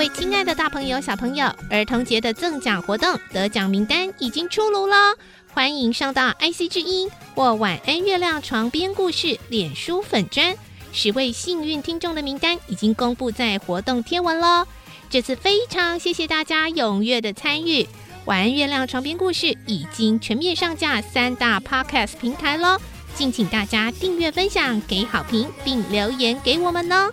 位亲爱的大朋友、小朋友，儿童节的赠奖活动得奖名单已经出炉了，欢迎上到 IC 之音或晚安月亮床边故事脸书粉砖，十位幸运听众的名单已经公布在活动贴文喽。这次非常谢谢大家踊跃的参与，晚安月亮床边故事已经全面上架三大 Podcast 平台喽，敬请大家订阅、分享、给好评，并留言给我们哦。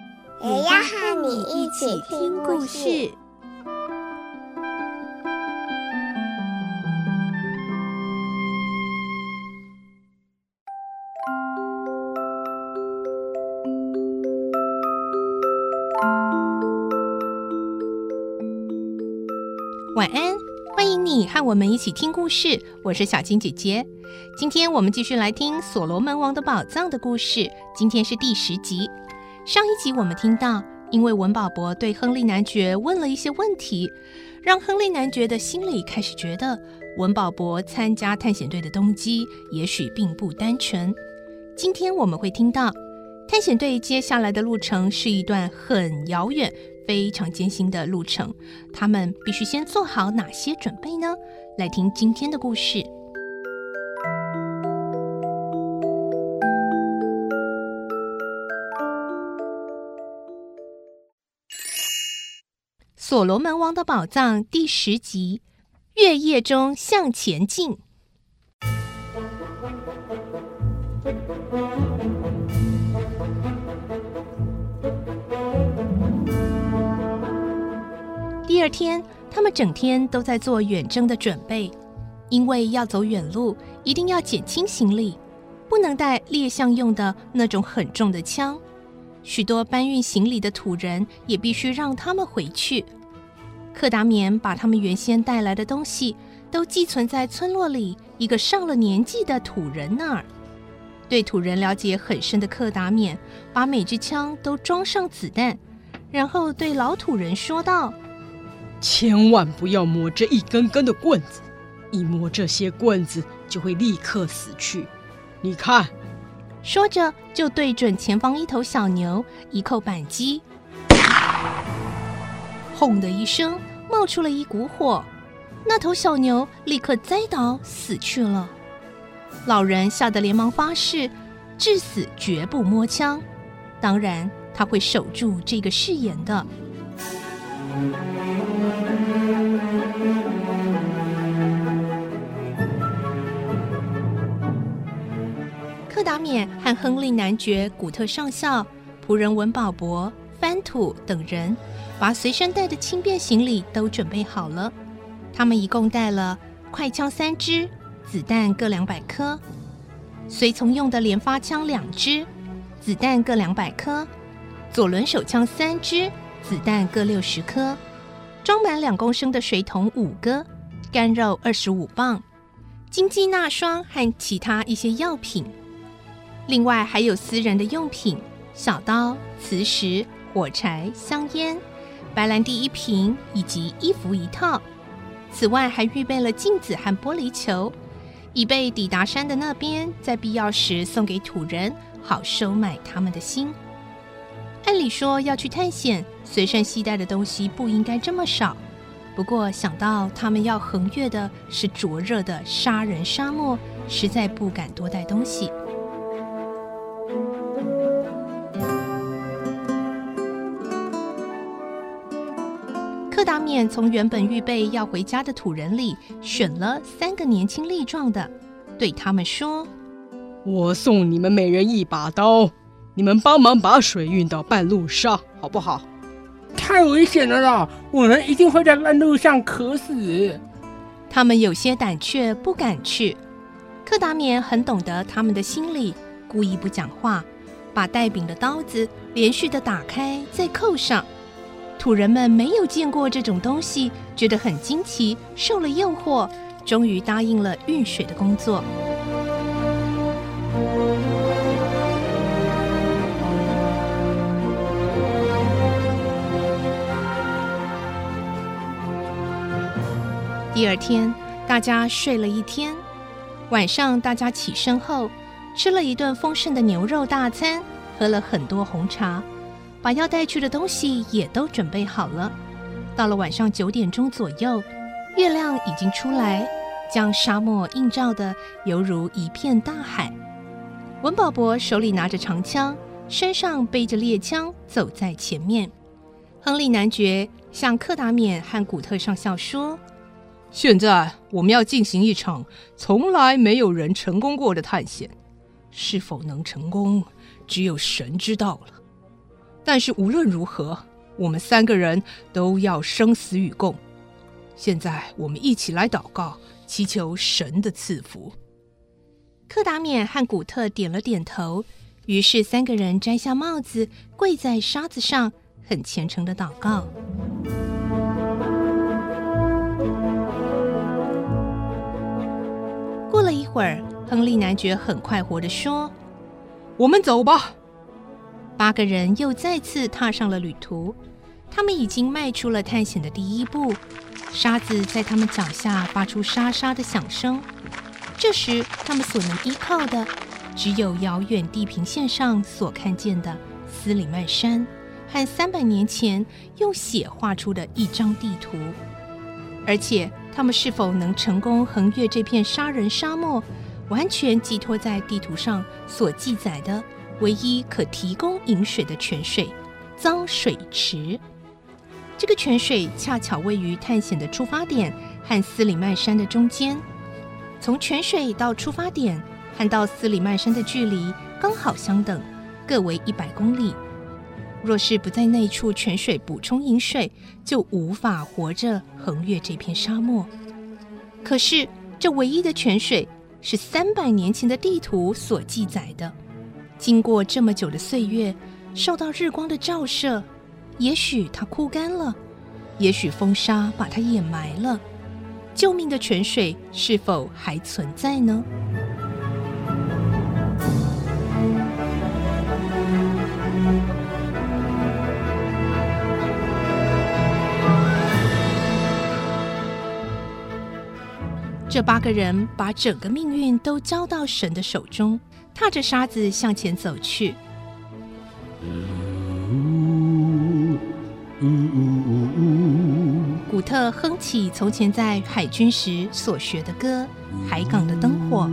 也要和你一起听故事。晚安，欢迎你和我们一起听故事。我是小青姐姐，今天我们继续来听《所罗门王的宝藏》的故事。今天是第十集。上一集我们听到，因为文保博对亨利男爵问了一些问题，让亨利男爵的心里开始觉得文保博参加探险队的动机也许并不单纯。今天我们会听到，探险队接下来的路程是一段很遥远、非常艰辛的路程，他们必须先做好哪些准备呢？来听今天的故事。《所罗门王的宝藏》第十集：月夜中向前进。第二天，他们整天都在做远征的准备，因为要走远路，一定要减轻行李，不能带猎象用的那种很重的枪。许多搬运行李的土人也必须让他们回去。克达棉把他们原先带来的东西都寄存在村落里一个上了年纪的土人那儿。对土人了解很深的克达棉，把每支枪都装上子弹，然后对老土人说道：“千万不要摸这一根根的棍子，一摸这些棍子就会立刻死去。你看。”说着就对准前方一头小牛一扣扳机。轰的一声，冒出了一股火，那头小牛立刻栽倒死去了。老人吓得连忙发誓，至死绝不摸枪。当然，他会守住这个誓言的。柯达冕和亨利男爵、古特上校、仆人文保博、翻土等人。把随身带的轻便行李都准备好了。他们一共带了快枪三支，子弹各两百颗；随从用的连发枪两支，子弹各两百颗；左轮手枪三支，子弹各六十颗；装满两公升的水桶五个，干肉二十五磅，金鸡纳霜和其他一些药品。另外还有私人的用品：小刀、磁石、火柴、香烟。白兰地一瓶以及衣服一套，此外还预备了镜子和玻璃球，以备抵达山的那边，在必要时送给土人，好收买他们的心。按理说要去探险，随身携带的东西不应该这么少。不过想到他们要横越的是灼热的杀人沙漠，实在不敢多带东西。从原本预备要回家的土人里选了三个年轻力壮的，对他们说：“我送你们每人一把刀，你们帮忙把水运到半路上，好不好？”“太危险了啦！我们一定会在半路上渴死。”他们有些胆怯，不敢去。柯达冕很懂得他们的心理，故意不讲话，把带柄的刀子连续的打开再扣上。土人们没有见过这种东西，觉得很惊奇，受了诱惑，终于答应了运水的工作。第二天，大家睡了一天。晚上，大家起身后，吃了一顿丰盛的牛肉大餐，喝了很多红茶，把要带去的东西也都准备好了。到了晚上九点钟左右，月亮已经出来，将沙漠映照得犹如一片大海。文保博手里拿着长枪，身上背着猎枪，走在前面。亨利男爵向克达缅和古特上校说。现在我们要进行一场从来没有人成功过的探险，是否能成功，只有神知道了。但是无论如何，我们三个人都要生死与共。现在我们一起来祷告，祈求神的赐福。克达缅和古特点了点头，于是三个人摘下帽子，跪在沙子上，很虔诚的祷告。过了一会儿，亨利男爵很快活的说：“我们走吧。”八个人又再次踏上了旅途。他们已经迈出了探险的第一步，沙子在他们脚下发出沙沙的响声。这时，他们所能依靠的只有遥远地平线上所看见的斯里曼山和三百年前用血画出的一张地图，而且。他们是否能成功横越这片杀人沙漠，完全寄托在地图上所记载的唯一可提供饮水的泉水——脏水池。这个泉水恰巧位于探险的出发点和斯里曼山的中间。从泉水到出发点和到斯里曼山的距离刚好相等，各为一百公里。若是不在那处泉水补充饮水，就无法活着横越这片沙漠。可是，这唯一的泉水是三百年前的地图所记载的。经过这么久的岁月，受到日光的照射，也许它枯干了，也许风沙把它掩埋了。救命的泉水是否还存在呢？这八个人把整个命运都交到神的手中，踏着沙子向前走去。古特哼起从前在海军时所学的歌《海港的灯火》。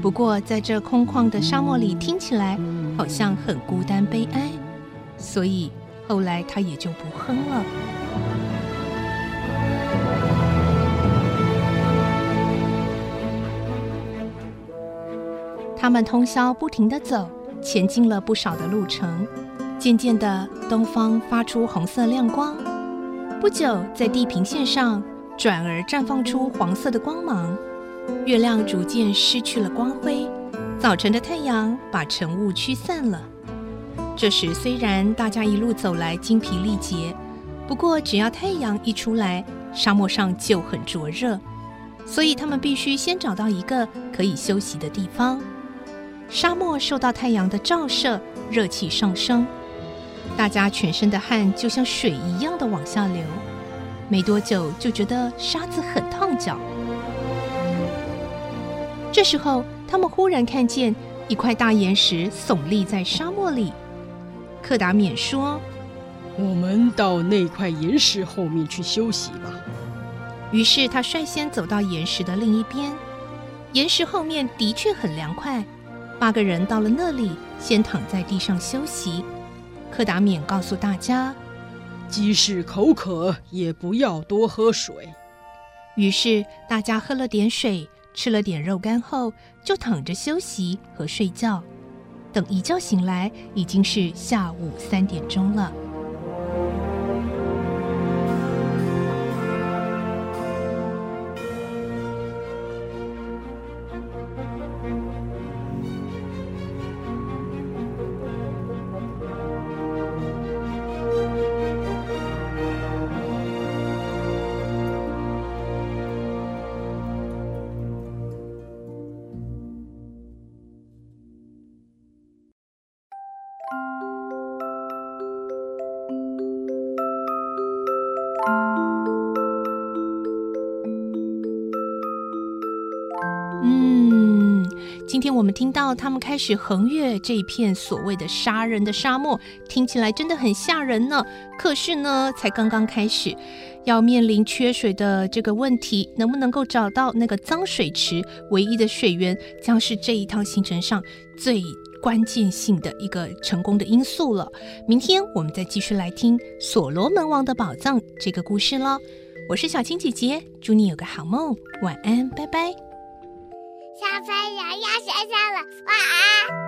不过，在这空旷的沙漠里，听起来好像很孤单悲哀，所以后来他也就不哼了。他们通宵不停地走，前进了不少的路程。渐渐的，东方发出红色亮光。不久，在地平线上转而绽放出黄色的光芒。月亮逐渐失去了光辉，早晨的太阳把晨雾驱散了。这时，虽然大家一路走来精疲力竭，不过只要太阳一出来，沙漠上就很灼热，所以他们必须先找到一个可以休息的地方。沙漠受到太阳的照射，热气上升，大家全身的汗就像水一样的往下流。没多久就觉得沙子很烫脚。这时候，他们忽然看见一块大岩石耸立在沙漠里。克达缅说：“我们到那块岩石后面去休息吧。”于是他率先走到岩石的另一边。岩石后面的确很凉快。八个人到了那里，先躺在地上休息。柯达勉告诉大家，即使口渴，也不要多喝水。于是大家喝了点水，吃了点肉干后，就躺着休息和睡觉。等一觉醒来，已经是下午三点钟了。今天我们听到他们开始横越这一片所谓的杀人的沙漠，听起来真的很吓人呢。可是呢，才刚刚开始，要面临缺水的这个问题，能不能够找到那个脏水池唯一的水源，将是这一趟行程上最关键性的一个成功的因素了。明天我们再继续来听《所罗门王的宝藏》这个故事喽。我是小青姐姐，祝你有个好梦，晚安，拜拜。小朋友要睡觉了，晚安。